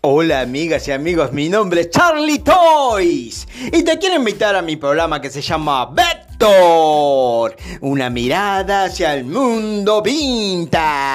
Hola amigas y amigos, mi nombre es Charlie Toys y te quiero invitar a mi programa que se llama Vector, una mirada hacia el mundo vintage.